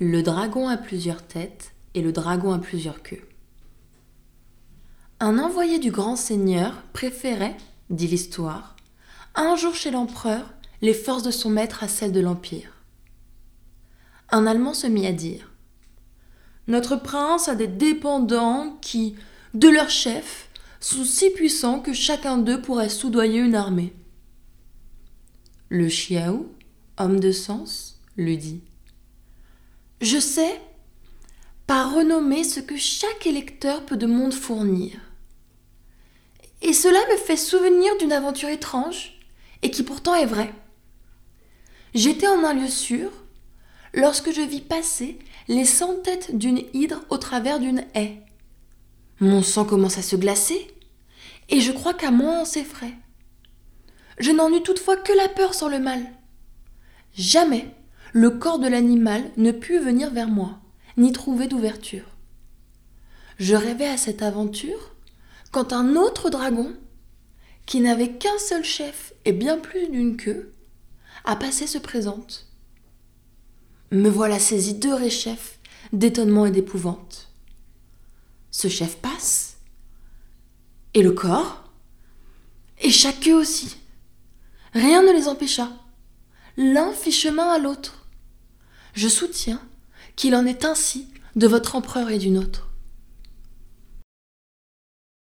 Le dragon a plusieurs têtes et le dragon a plusieurs queues. Un envoyé du grand seigneur préférait, dit l'histoire, un jour chez l'empereur les forces de son maître à celles de l'Empire. Un Allemand se mit à dire Notre prince a des dépendants qui, de leur chef, sont si puissants que chacun d'eux pourrait soudoyer une armée. Le Chiaou, homme de sens, lui dit Je sais, par renommée, ce que chaque électeur peut de monde fournir. Et cela me fait souvenir d'une aventure étrange, et qui pourtant est vraie. J'étais en un lieu sûr lorsque je vis passer les cent têtes d'une hydre au travers d'une haie. Mon sang commence à se glacer, et je crois qu'à moi on s'effraie. Je n'en eus toutefois que la peur sans le mal. Jamais le corps de l'animal ne put venir vers moi, ni trouver d'ouverture. Je rêvais à cette aventure quand un autre dragon, qui n'avait qu'un seul chef et bien plus d'une queue, à passer se présente. Me voilà saisi de réchef, d'étonnement et d'épouvante. Ce chef passe, et le corps, et chaque queue aussi. Rien ne les empêcha. L'un fit chemin à l'autre. Je soutiens qu'il en est ainsi de votre empereur et du nôtre.